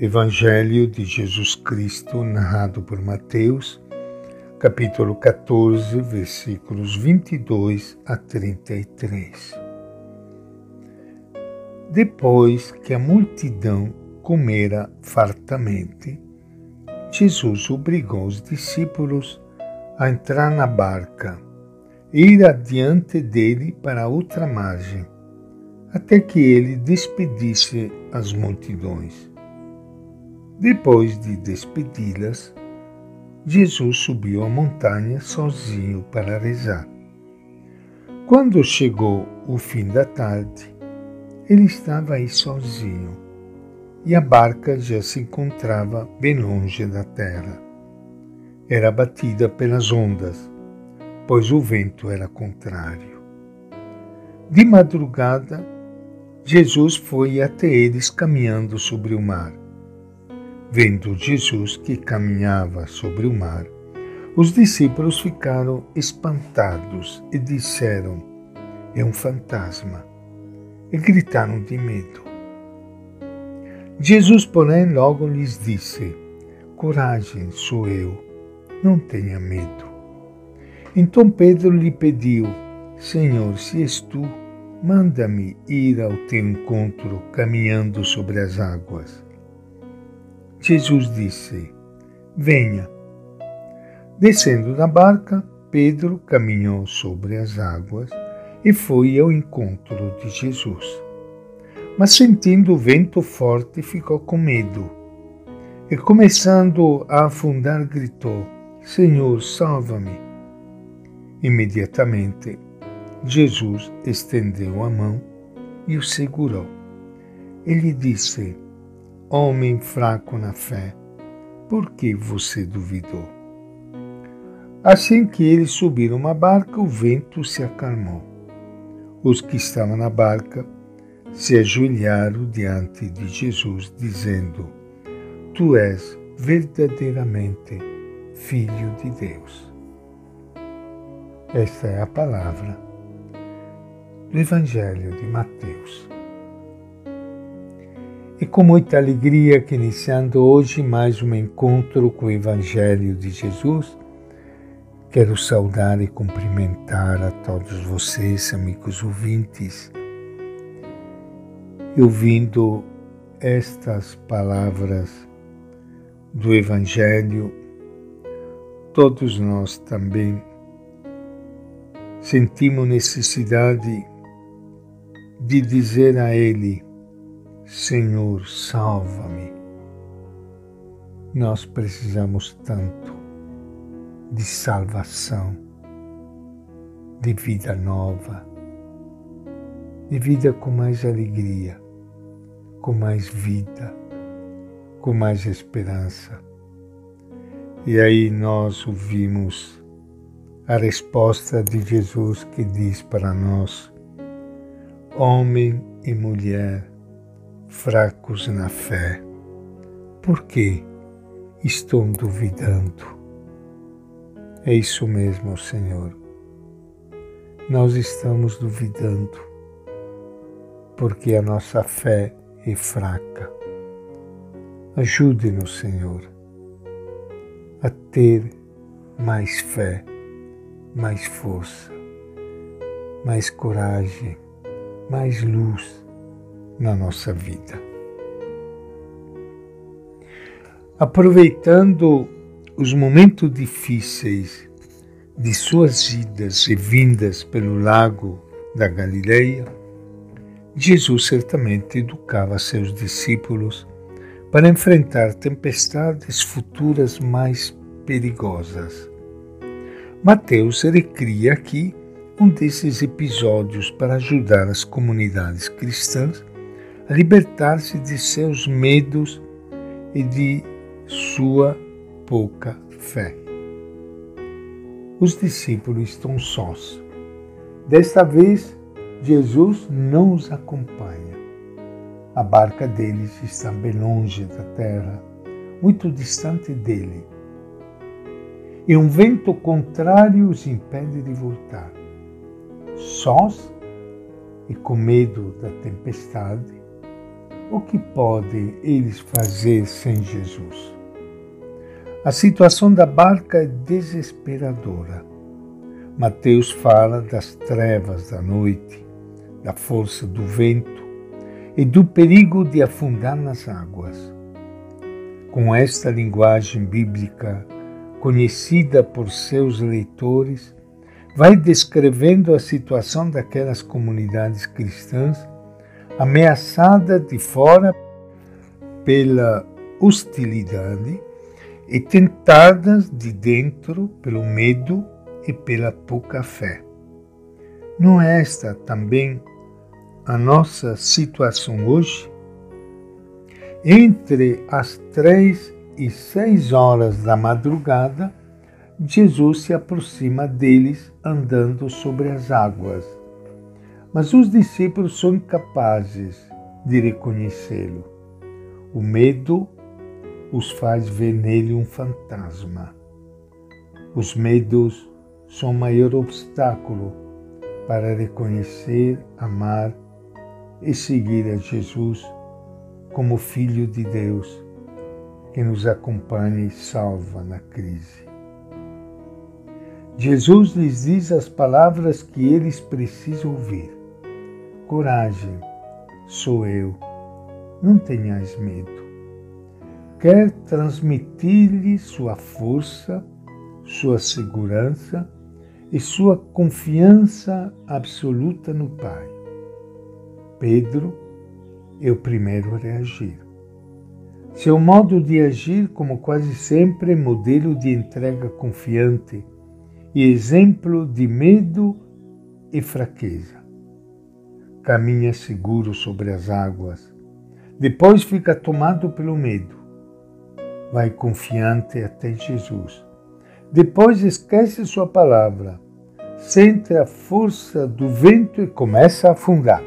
Evangelho de Jesus Cristo, narrado por Mateus, capítulo 14, versículos 22 a 33. Depois que a multidão comera fartamente, Jesus obrigou os discípulos a entrar na barca e ir adiante dele para outra margem, até que ele despedisse as multidões. Depois de despedi-las, Jesus subiu a montanha sozinho para rezar. Quando chegou o fim da tarde, ele estava aí sozinho e a barca já se encontrava bem longe da terra. Era batida pelas ondas, pois o vento era contrário. De madrugada, Jesus foi até eles caminhando sobre o mar. Vendo Jesus que caminhava sobre o mar, os discípulos ficaram espantados e disseram: É um fantasma. E gritaram de medo. Jesus, porém, logo lhes disse: Coragem, sou eu, não tenha medo. Então Pedro lhe pediu: Senhor, se és tu, manda-me ir ao teu encontro caminhando sobre as águas. Jesus disse: Venha. Descendo da barca, Pedro caminhou sobre as águas e foi ao encontro de Jesus. Mas sentindo o vento forte, ficou com medo. E começando a afundar, gritou: Senhor, salva-me. Imediatamente, Jesus estendeu a mão e o segurou. Ele disse: Homem fraco na fé, por que você duvidou? Assim que eles subiram uma barca, o vento se acalmou. Os que estavam na barca se ajoelharam diante de Jesus, dizendo: Tu és verdadeiramente Filho de Deus. Esta é a palavra do Evangelho de Mateus. E com muita alegria que iniciando hoje mais um encontro com o Evangelho de Jesus, quero saudar e cumprimentar a todos vocês, amigos ouvintes, e ouvindo estas palavras do Evangelho, todos nós também sentimos necessidade de dizer a Ele, Senhor, salva-me. Nós precisamos tanto de salvação, de vida nova, de vida com mais alegria, com mais vida, com mais esperança. E aí nós ouvimos a resposta de Jesus que diz para nós: Homem e mulher, fracos na fé. Por que estão duvidando? É isso mesmo, Senhor. Nós estamos duvidando porque a nossa fé é fraca. Ajude-nos, Senhor, a ter mais fé, mais força, mais coragem, mais luz na nossa vida. Aproveitando os momentos difíceis de suas idas e vindas pelo lago da Galileia, Jesus certamente educava seus discípulos para enfrentar tempestades futuras mais perigosas. Mateus recria aqui um desses episódios para ajudar as comunidades cristãs libertar-se de seus medos e de sua pouca fé. Os discípulos estão sós. Desta vez, Jesus não os acompanha. A barca deles está bem longe da terra, muito distante dele. E um vento contrário os impede de voltar. Sós e com medo da tempestade, o que podem eles fazer sem Jesus? A situação da barca é desesperadora. Mateus fala das trevas da noite, da força do vento e do perigo de afundar nas águas. Com esta linguagem bíblica, conhecida por seus leitores, vai descrevendo a situação daquelas comunidades cristãs ameaçadas de fora pela hostilidade e tentadas de dentro pelo medo e pela pouca fé. Não é esta também a nossa situação hoje? Entre as três e seis horas da madrugada, Jesus se aproxima deles andando sobre as águas. Mas os discípulos são incapazes de reconhecê-lo. O medo os faz ver nele um fantasma. Os medos são o maior obstáculo para reconhecer, amar e seguir a Jesus como Filho de Deus que nos acompanha e salva na crise. Jesus lhes diz as palavras que eles precisam ouvir. Coragem, sou eu, não tenhais medo. Quer transmitir-lhe sua força, sua segurança e sua confiança absoluta no Pai. Pedro é o primeiro a reagir. Seu modo de agir, como quase sempre, é modelo de entrega confiante e exemplo de medo e fraqueza. Caminha seguro sobre as águas, depois fica tomado pelo medo. Vai confiante até Jesus. Depois esquece sua palavra, sente a força do vento e começa a afundar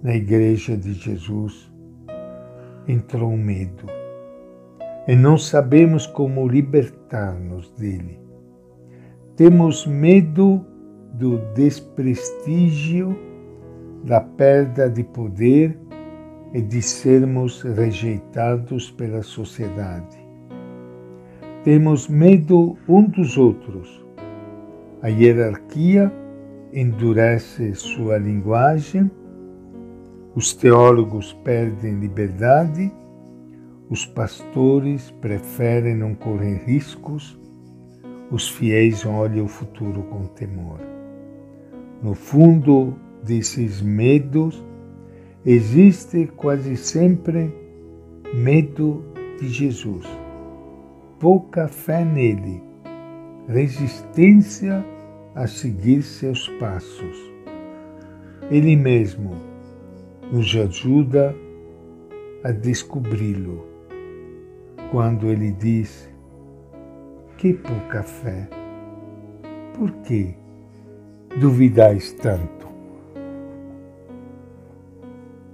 na igreja de Jesus entrou o medo e não sabemos como libertar-nos dele. Temos medo do desprestígio, da perda de poder e de sermos rejeitados pela sociedade. Temos medo um dos outros. A hierarquia endurece sua linguagem os teólogos perdem liberdade, os pastores preferem não correr riscos, os fiéis olham o futuro com temor. No fundo desses medos existe quase sempre medo de Jesus, pouca fé nele, resistência a seguir seus passos. Ele mesmo nos ajuda a descobri-lo. Quando ele diz: Que pouca fé, por que duvidais tanto?